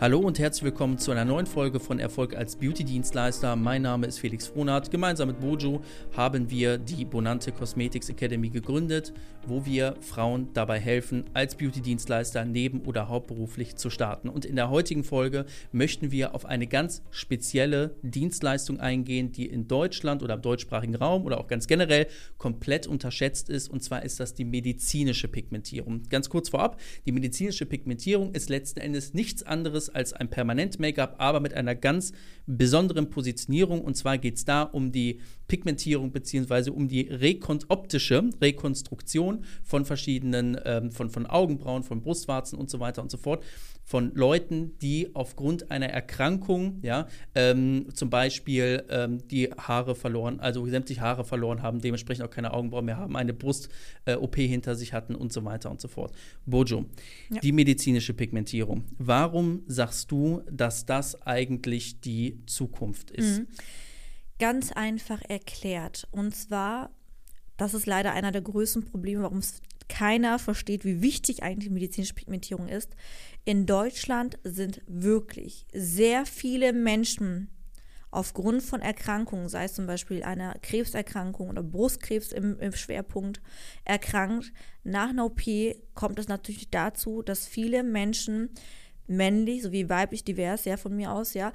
Hallo und herzlich willkommen zu einer neuen Folge von Erfolg als Beauty-Dienstleister. Mein Name ist Felix Frohnert. Gemeinsam mit Bojo haben wir die Bonante Cosmetics Academy gegründet, wo wir Frauen dabei helfen, als Beauty-Dienstleister neben- oder hauptberuflich zu starten. Und in der heutigen Folge möchten wir auf eine ganz spezielle Dienstleistung eingehen, die in Deutschland oder im deutschsprachigen Raum oder auch ganz generell komplett unterschätzt ist. Und zwar ist das die medizinische Pigmentierung. Ganz kurz vorab, die medizinische Pigmentierung ist letzten Endes nichts anderes als ein Permanent-Make-up, aber mit einer ganz besonderen Positionierung. Und zwar geht es da um die Pigmentierung bzw. um die rekon optische Rekonstruktion von verschiedenen, ähm, von, von Augenbrauen, von Brustwarzen und so weiter und so fort von Leuten, die aufgrund einer Erkrankung, ja, ähm, zum Beispiel ähm, die Haare verloren, also sämtliche Haare verloren haben, dementsprechend auch keine Augenbrauen mehr haben, eine Brust-OP äh, hinter sich hatten und so weiter und so fort. Bojo, ja. die medizinische Pigmentierung. Warum sagst du, dass das eigentlich die Zukunft ist? Mhm. Ganz einfach erklärt. Und zwar, das ist leider einer der größten Probleme, warum es keiner versteht, wie wichtig eigentlich medizinische Pigmentierung ist. In Deutschland sind wirklich sehr viele Menschen aufgrund von Erkrankungen, sei es zum Beispiel einer Krebserkrankung oder Brustkrebs im, im, Schwerpunkt, erkrankt. Nach einer OP kommt es natürlich dazu, dass viele Menschen, männlich sowie weiblich divers, ja, von mir aus, ja,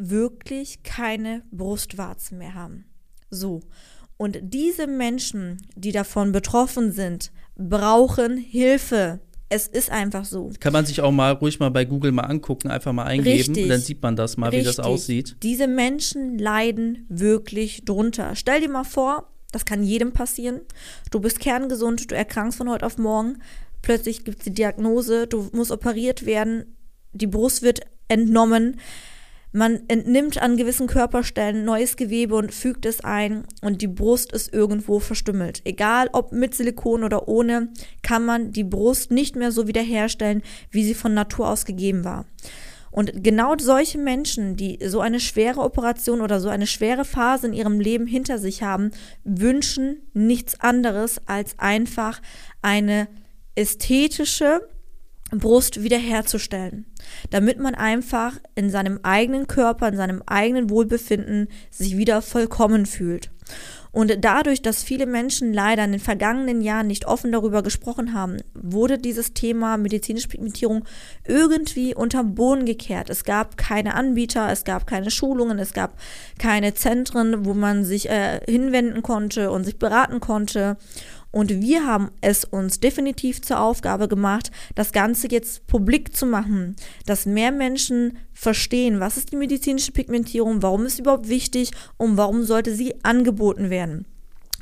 wirklich keine Brustwarzen mehr haben. So. Und diese Menschen, die davon betroffen sind, brauchen Hilfe. Es ist einfach so. Kann man sich auch mal ruhig mal bei Google mal angucken, einfach mal eingeben Richtig. und dann sieht man das mal, Richtig. wie das aussieht. Diese Menschen leiden wirklich drunter. Stell dir mal vor, das kann jedem passieren. Du bist kerngesund, du erkrankst von heute auf morgen. Plötzlich gibt es die Diagnose, du musst operiert werden, die Brust wird entnommen. Man entnimmt an gewissen Körperstellen neues Gewebe und fügt es ein und die Brust ist irgendwo verstümmelt. Egal ob mit Silikon oder ohne, kann man die Brust nicht mehr so wiederherstellen, wie sie von Natur aus gegeben war. Und genau solche Menschen, die so eine schwere Operation oder so eine schwere Phase in ihrem Leben hinter sich haben, wünschen nichts anderes als einfach eine ästhetische, Brust wiederherzustellen, damit man einfach in seinem eigenen Körper, in seinem eigenen Wohlbefinden sich wieder vollkommen fühlt. Und dadurch, dass viele Menschen leider in den vergangenen Jahren nicht offen darüber gesprochen haben, wurde dieses Thema medizinische Pigmentierung irgendwie unterm Boden gekehrt. Es gab keine Anbieter, es gab keine Schulungen, es gab keine Zentren, wo man sich äh, hinwenden konnte und sich beraten konnte. Und wir haben es uns definitiv zur Aufgabe gemacht, das Ganze jetzt publik zu machen, dass mehr Menschen verstehen, was ist die medizinische Pigmentierung, warum ist sie überhaupt wichtig und warum sollte sie angeboten werden.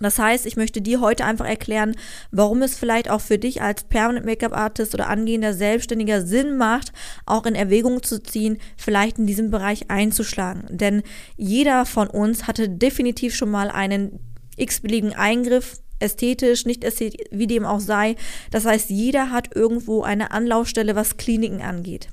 Das heißt, ich möchte dir heute einfach erklären, warum es vielleicht auch für dich als Permanent Make-up Artist oder angehender Selbstständiger Sinn macht, auch in Erwägung zu ziehen, vielleicht in diesem Bereich einzuschlagen. Denn jeder von uns hatte definitiv schon mal einen x-beliebigen Eingriff ästhetisch, nicht ästhetisch, wie dem auch sei. Das heißt, jeder hat irgendwo eine Anlaufstelle, was Kliniken angeht.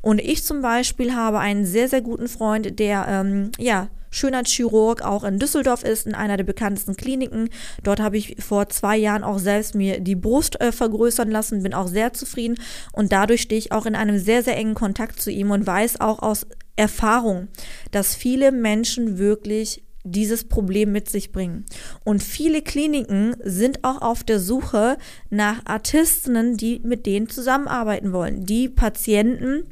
Und ich zum Beispiel habe einen sehr, sehr guten Freund, der, ähm, ja, Schönheitschirurg auch in Düsseldorf ist, in einer der bekanntesten Kliniken. Dort habe ich vor zwei Jahren auch selbst mir die Brust äh, vergrößern lassen, bin auch sehr zufrieden und dadurch stehe ich auch in einem sehr, sehr engen Kontakt zu ihm und weiß auch aus Erfahrung, dass viele Menschen wirklich dieses Problem mit sich bringen. Und viele Kliniken sind auch auf der Suche nach Artistinnen, die mit denen zusammenarbeiten wollen, die Patienten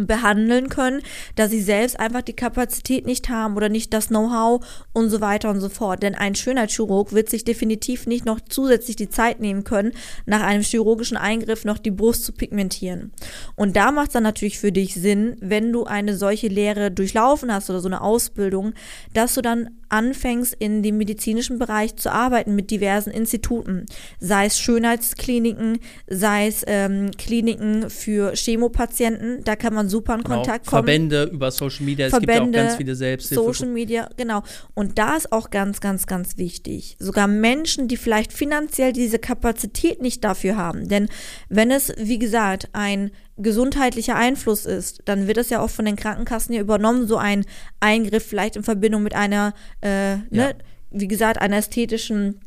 behandeln können, da sie selbst einfach die Kapazität nicht haben oder nicht das Know-how und so weiter und so fort. Denn ein Schönheitschirurg wird sich definitiv nicht noch zusätzlich die Zeit nehmen können, nach einem chirurgischen Eingriff noch die Brust zu pigmentieren. Und da macht es dann natürlich für dich Sinn, wenn du eine solche Lehre durchlaufen hast oder so eine Ausbildung, dass du dann anfängst, in dem medizinischen Bereich zu arbeiten mit diversen Instituten, sei es Schönheitskliniken, sei es ähm, Kliniken für Chemopatienten, da kann man super in genau. Kontakt kommen. Verbände über Social Media, Verbände, es gibt ja auch ganz viele Selbsthilfe. Social Media, genau. Und da ist auch ganz, ganz, ganz wichtig. Sogar Menschen, die vielleicht finanziell diese Kapazität nicht dafür haben. Denn wenn es, wie gesagt, ein gesundheitlicher Einfluss ist, dann wird das ja auch von den Krankenkassen ja übernommen, so ein Eingriff vielleicht in Verbindung mit einer, äh, ne, ja. wie gesagt, einer ästhetischen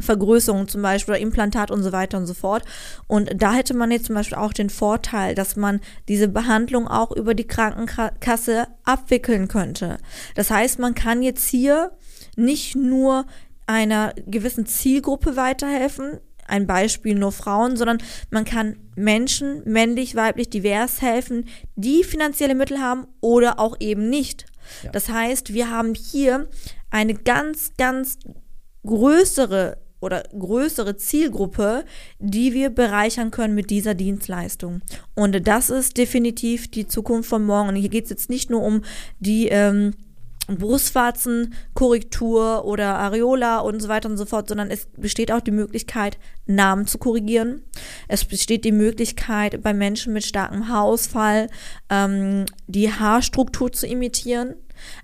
Vergrößerung zum Beispiel oder Implantat und so weiter und so fort. Und da hätte man jetzt zum Beispiel auch den Vorteil, dass man diese Behandlung auch über die Krankenkasse abwickeln könnte. Das heißt, man kann jetzt hier nicht nur einer gewissen Zielgruppe weiterhelfen, ein Beispiel nur Frauen, sondern man kann Menschen, männlich, weiblich, divers helfen, die finanzielle Mittel haben oder auch eben nicht. Ja. Das heißt, wir haben hier eine ganz, ganz größere oder größere Zielgruppe, die wir bereichern können mit dieser Dienstleistung. Und das ist definitiv die Zukunft von morgen. Und hier geht es jetzt nicht nur um die ähm, Brustwarzenkorrektur oder Areola und so weiter und so fort, sondern es besteht auch die Möglichkeit, Namen zu korrigieren. Es besteht die Möglichkeit, bei Menschen mit starkem Haarausfall ähm, die Haarstruktur zu imitieren.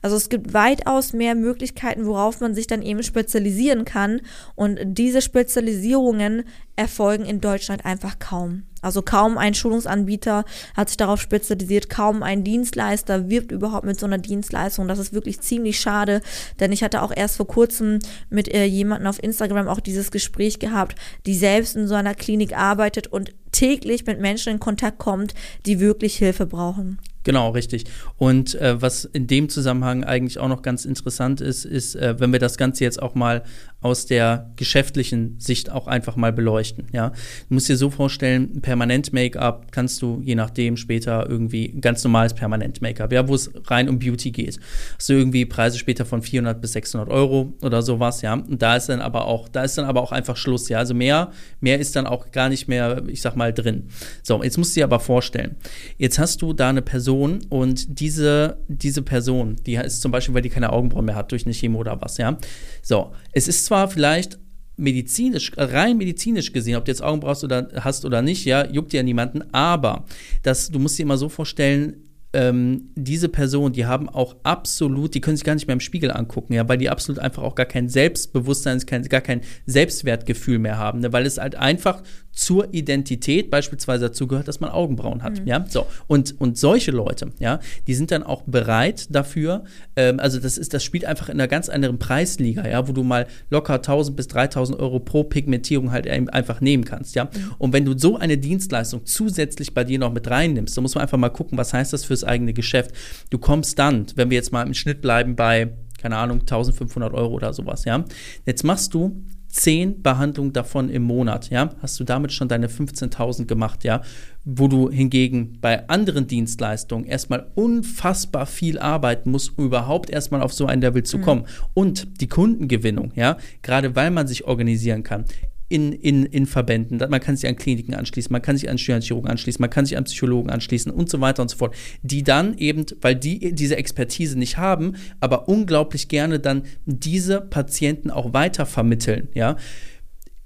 Also es gibt weitaus mehr Möglichkeiten, worauf man sich dann eben spezialisieren kann. Und diese Spezialisierungen erfolgen in Deutschland einfach kaum. Also kaum ein Schulungsanbieter hat sich darauf spezialisiert, kaum ein Dienstleister wirbt überhaupt mit so einer Dienstleistung. Das ist wirklich ziemlich schade, denn ich hatte auch erst vor kurzem mit äh, jemandem auf Instagram auch dieses Gespräch gehabt, die selbst in so einer Klinik arbeitet und täglich mit Menschen in Kontakt kommt, die wirklich Hilfe brauchen. Genau, richtig. Und äh, was in dem Zusammenhang eigentlich auch noch ganz interessant ist, ist, äh, wenn wir das Ganze jetzt auch mal aus der geschäftlichen Sicht auch einfach mal beleuchten. Ja, du musst dir so vorstellen, permanent Make-up kannst du je nachdem später irgendwie ganz normales permanent Make-up, ja, wo es rein um Beauty geht. Hast du irgendwie Preise später von 400 bis 600 Euro oder sowas, ja. Und da ist dann aber auch, da ist dann aber auch einfach Schluss, ja. Also mehr, mehr ist dann auch gar nicht mehr, ich sag mal drin. So, jetzt musst du dir aber vorstellen, jetzt hast du da eine Person und diese diese Person, die ist zum Beispiel, weil die keine Augenbrauen mehr hat durch eine Chemo oder was, ja. So, es ist zwar vielleicht medizinisch, rein medizinisch gesehen, ob du jetzt Augenbrauen oder hast oder nicht, ja, juckt ja niemanden, aber das, du musst dir immer so vorstellen, ähm, diese Personen, die haben auch absolut, die können sich gar nicht mehr im Spiegel angucken, ja, weil die absolut einfach auch gar kein Selbstbewusstsein, gar kein Selbstwertgefühl mehr haben, ne, weil es halt einfach zur Identität beispielsweise dazu gehört, dass man Augenbrauen hat. Mhm. Ja, so und und solche Leute, ja, die sind dann auch bereit dafür. Ähm, also das ist, das spielt einfach in einer ganz anderen Preisliga, ja, wo du mal locker 1000 bis 3000 Euro pro Pigmentierung halt einfach nehmen kannst, ja. Mhm. Und wenn du so eine Dienstleistung zusätzlich bei dir noch mit reinnimmst, dann muss man einfach mal gucken, was heißt das fürs eigene Geschäft. Du kommst dann, wenn wir jetzt mal im Schnitt bleiben bei keine Ahnung, 1500 Euro oder sowas, ja. Jetzt machst du zehn Behandlungen davon im Monat, ja, hast du damit schon deine 15.000 gemacht, ja, wo du hingegen bei anderen Dienstleistungen erstmal unfassbar viel arbeiten musst, um überhaupt erstmal auf so ein Level zu mhm. kommen. Mhm. Und die Kundengewinnung, ja, gerade weil man sich organisieren kann, in, in, in Verbänden. Man kann sich an Kliniken anschließen, man kann sich an Chirurgen anschließen, man kann sich an Psychologen anschließen und so weiter und so fort. Die dann eben, weil die diese Expertise nicht haben, aber unglaublich gerne dann diese Patienten auch weiter vermitteln, ja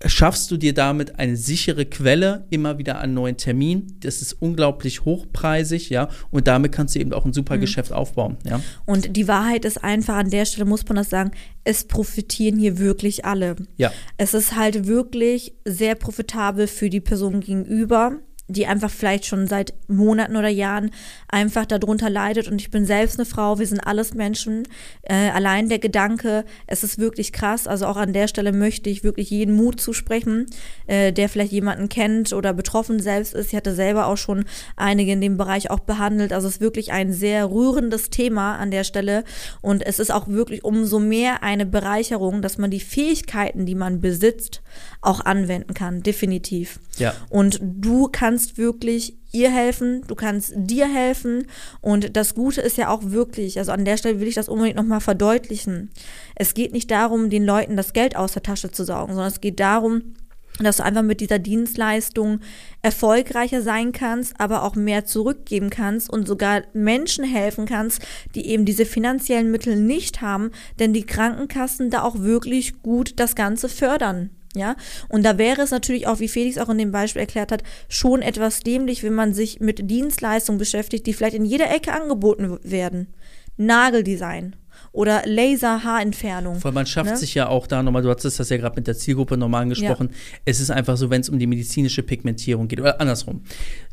schaffst du dir damit eine sichere Quelle immer wieder an neuen Termin. Das ist unglaublich hochpreisig, ja, und damit kannst du eben auch ein super mhm. Geschäft aufbauen, ja. Und die Wahrheit ist einfach, an der Stelle muss man das sagen, es profitieren hier wirklich alle. Ja. Es ist halt wirklich sehr profitabel für die Person gegenüber die einfach vielleicht schon seit Monaten oder Jahren einfach darunter leidet. Und ich bin selbst eine Frau, wir sind alles Menschen. Äh, allein der Gedanke, es ist wirklich krass. Also auch an der Stelle möchte ich wirklich jeden Mut zusprechen, äh, der vielleicht jemanden kennt oder betroffen selbst ist. Ich hatte selber auch schon einige in dem Bereich auch behandelt. Also es ist wirklich ein sehr rührendes Thema an der Stelle. Und es ist auch wirklich umso mehr eine Bereicherung, dass man die Fähigkeiten, die man besitzt, auch anwenden kann. Definitiv. Ja. Und du kannst wirklich ihr helfen, du kannst dir helfen. Und das Gute ist ja auch wirklich, also an der Stelle will ich das unbedingt nochmal verdeutlichen. Es geht nicht darum, den Leuten das Geld aus der Tasche zu saugen, sondern es geht darum, dass du einfach mit dieser Dienstleistung erfolgreicher sein kannst, aber auch mehr zurückgeben kannst und sogar Menschen helfen kannst, die eben diese finanziellen Mittel nicht haben, denn die Krankenkassen da auch wirklich gut das Ganze fördern. Ja, und da wäre es natürlich auch, wie Felix auch in dem Beispiel erklärt hat, schon etwas dämlich, wenn man sich mit Dienstleistungen beschäftigt, die vielleicht in jeder Ecke angeboten werden. Nageldesign oder Laser-Haarentfernung. Weil man schafft ne? sich ja auch da nochmal, du hattest das ja gerade mit der Zielgruppe normal angesprochen, ja. es ist einfach so, wenn es um die medizinische Pigmentierung geht, oder andersrum.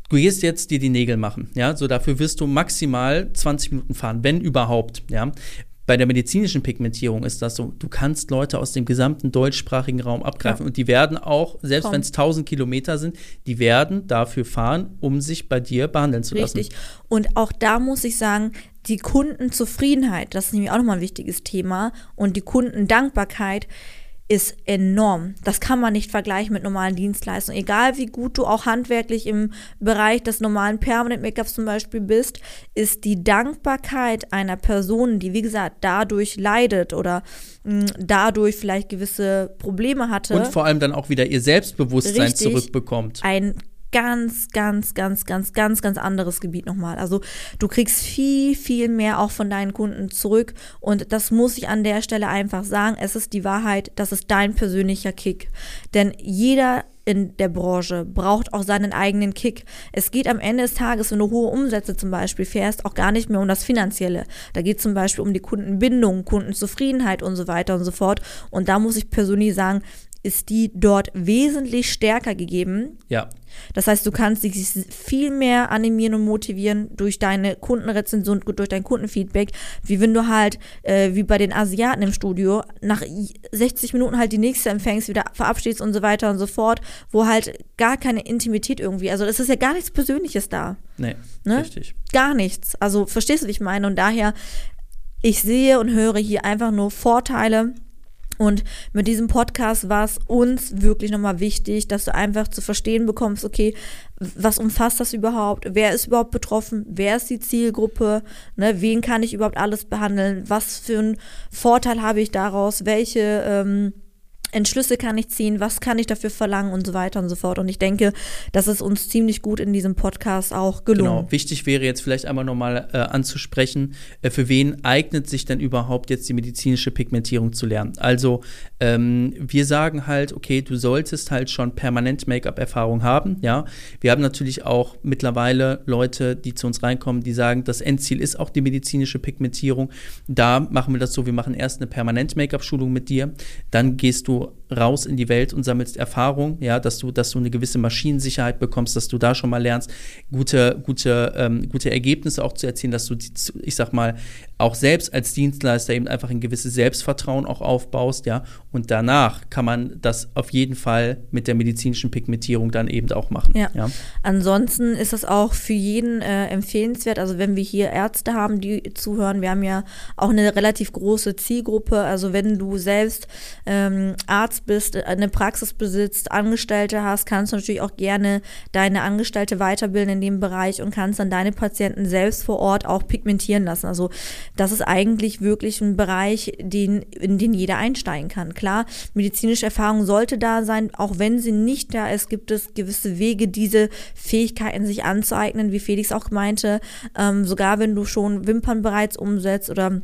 Du gehst jetzt dir die Nägel machen, ja, so dafür wirst du maximal 20 Minuten fahren, wenn überhaupt, ja. Bei der medizinischen Pigmentierung ist das so, du kannst Leute aus dem gesamten deutschsprachigen Raum abgreifen ja. und die werden auch, selbst wenn es 1000 Kilometer sind, die werden dafür fahren, um sich bei dir behandeln zu lassen. Richtig. Und auch da muss ich sagen, die Kundenzufriedenheit, das ist nämlich auch nochmal ein wichtiges Thema, und die Kundendankbarkeit ist enorm. Das kann man nicht vergleichen mit normalen Dienstleistungen. Egal wie gut du auch handwerklich im Bereich des normalen Permanent Make-ups zum Beispiel bist, ist die Dankbarkeit einer Person, die wie gesagt dadurch leidet oder mh, hm, dadurch vielleicht gewisse Probleme hatte. Und vor allem dann auch wieder ihr Selbstbewusstsein richtig, zurückbekommt. Ein ganz, ganz, ganz, ganz, ganz, ganz anderes Gebiet nochmal. Also du kriegst viel, viel mehr auch von deinen Kunden zurück und das muss ich an der Stelle einfach sagen. Es ist die Wahrheit, das ist dein persönlicher Kick. Denn jeder in der Branche braucht auch seinen eigenen Kick. Es geht am Ende des Tages, wenn du hohe Umsätze zum Beispiel fährst, auch gar nicht mehr um das Finanzielle. Da geht es zum Beispiel um die Kundenbindung, Kundenzufriedenheit und so weiter und so fort. Und da muss ich persönlich sagen, ist die dort wesentlich stärker gegeben. Ja. Das heißt, du kannst dich viel mehr animieren und motivieren durch deine Kundenrezension, durch dein Kundenfeedback, wie wenn du halt, äh, wie bei den Asiaten im Studio, nach 60 Minuten halt die nächste empfängst, wieder verabschiedest und so weiter und so fort, wo halt gar keine Intimität irgendwie, also es ist ja gar nichts Persönliches da. Nee, ne? richtig. Gar nichts. Also verstehst du, wie ich meine? Und daher, ich sehe und höre hier einfach nur Vorteile und mit diesem Podcast war es uns wirklich nochmal wichtig, dass du einfach zu verstehen bekommst, okay, was umfasst das überhaupt? Wer ist überhaupt betroffen? Wer ist die Zielgruppe? Ne, wen kann ich überhaupt alles behandeln? Was für einen Vorteil habe ich daraus? Welche ähm, Entschlüsse kann ich ziehen, was kann ich dafür verlangen und so weiter und so fort. Und ich denke, das ist uns ziemlich gut in diesem Podcast auch gelungen. Genau, wichtig wäre jetzt vielleicht einmal nochmal äh, anzusprechen, äh, für wen eignet sich denn überhaupt jetzt die medizinische Pigmentierung zu lernen? Also ähm, wir sagen halt, okay, du solltest halt schon permanent Make-up-Erfahrung haben, ja. Wir haben natürlich auch mittlerweile Leute, die zu uns reinkommen, die sagen, das Endziel ist auch die medizinische Pigmentierung. Da machen wir das so, wir machen erst eine permanent Make-up-Schulung mit dir, dann gehst du you raus in die Welt und sammelst Erfahrung, ja, dass du, dass du eine gewisse Maschinensicherheit bekommst, dass du da schon mal lernst, gute, gute, ähm, gute Ergebnisse auch zu erzielen, dass du, die, ich sag mal, auch selbst als Dienstleister eben einfach ein gewisses Selbstvertrauen auch aufbaust, ja, und danach kann man das auf jeden Fall mit der medizinischen Pigmentierung dann eben auch machen. Ja. ja. Ansonsten ist das auch für jeden äh, empfehlenswert, also wenn wir hier Ärzte haben, die zuhören, wir haben ja auch eine relativ große Zielgruppe, also wenn du selbst ähm, Arzt bist, eine Praxis besitzt, Angestellte hast, kannst du natürlich auch gerne deine Angestellte weiterbilden in dem Bereich und kannst dann deine Patienten selbst vor Ort auch pigmentieren lassen. Also das ist eigentlich wirklich ein Bereich, den, in den jeder einsteigen kann. Klar, medizinische Erfahrung sollte da sein, auch wenn sie nicht da ist, gibt es gewisse Wege, diese Fähigkeiten sich anzueignen, wie Felix auch meinte. Ähm, sogar wenn du schon Wimpern bereits umsetzt oder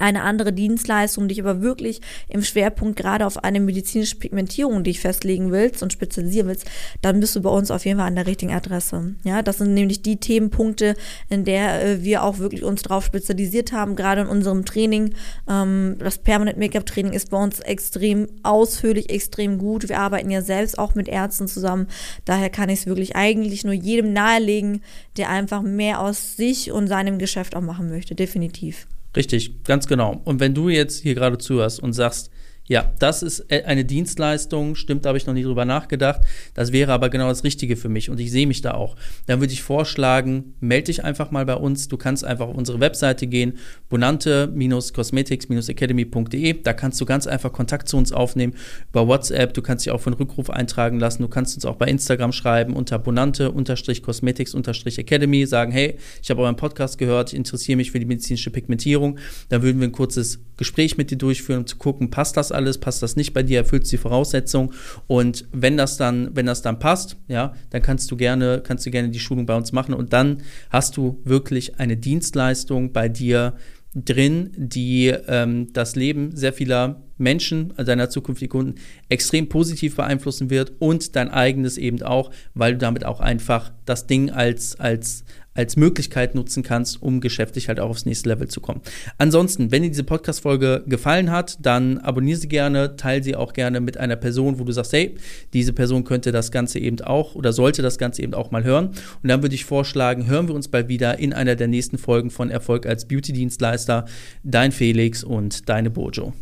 eine andere Dienstleistung, dich aber wirklich im Schwerpunkt gerade auf eine medizinische Pigmentierung dich festlegen willst und spezialisieren willst, dann bist du bei uns auf jeden Fall an der richtigen Adresse. Ja, das sind nämlich die Themenpunkte, in der äh, wir auch wirklich uns drauf spezialisiert haben, gerade in unserem Training. Ähm, das Permanent Make-up Training ist bei uns extrem ausführlich, extrem gut. Wir arbeiten ja selbst auch mit Ärzten zusammen. Daher kann ich es wirklich eigentlich nur jedem nahelegen, der einfach mehr aus sich und seinem Geschäft auch machen möchte. Definitiv. Richtig, ganz genau. Und wenn du jetzt hier gerade zuhörst und sagst, Ja, das ist äh, eine Dienstleistung, stimmt, da habe ich noch nie drüber nachgedacht. Das wäre aber genau das Richtige für mich und ich sehe mich da auch. Dann würde ich vorschlagen, melde dich einfach mal bei uns. Du kannst einfach auf unsere Webseite gehen, bonante-cosmetics-academy.de. Da kannst du ganz einfach Kontakt zu uns aufnehmen über WhatsApp. Du kannst dich auch für einen Rückruf eintragen lassen. Du kannst uns auch bei Instagram schreiben unter bonante-cosmetics-academy, sagen, hey, ich habe euren Podcast gehört, ich interessiere mich für die medizinische Pigmentierung. Dann würden wir ein kurzes Gespräch mit dir durchführen, um zu gucken, passt das alles, passt das nicht bei dir, erfüllst die Voraussetzungen und wenn das dann, wenn das dann passt, ja, dann kannst du gerne, kannst du gerne die Schulung bei uns machen. Und dann hast du wirklich eine Dienstleistung bei dir drin, die ähm, das Leben sehr vieler Menschen, also deiner zukünftigen Kunden, extrem positiv beeinflussen wird und dein eigenes eben auch, weil du damit auch einfach das Ding als, als als Möglichkeit nutzen kannst, um geschäftlich halt auch aufs nächste Level zu kommen. Ansonsten, wenn dir diese Podcast-Folge gefallen hat, dann abonniere sie gerne, teile sie auch gerne mit einer Person, wo du sagst, hey, diese Person könnte das Ganze eben auch oder sollte das Ganze eben auch mal hören. Und dann würde ich vorschlagen, hören wir uns bald wieder in einer der nächsten Folgen von Erfolg als Beauty-Dienstleister. Dein Felix und deine Bojo.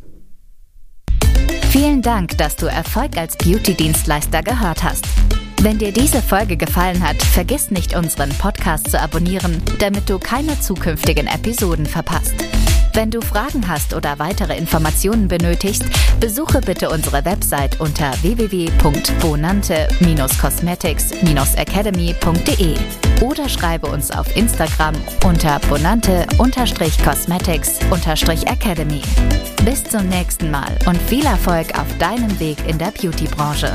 Vielen Dank, dass du Erfolg als Beauty-Dienstleister gehört hast. Wenn dir diese Folge gefallen hat, vergiss nicht, unseren Podcast zu abonnieren, damit du keine zukünftigen Episoden verpasst. Wenn du Fragen hast oder weitere Informationen benötigst, besuche bitte unsere Website unter www.bonante-cosmetics-academy.de oder schreibe uns auf Instagram unter bonante-cosmetics-academy. Bis zum nächsten Mal und viel Erfolg auf deinem Weg in der Beauty-Branche.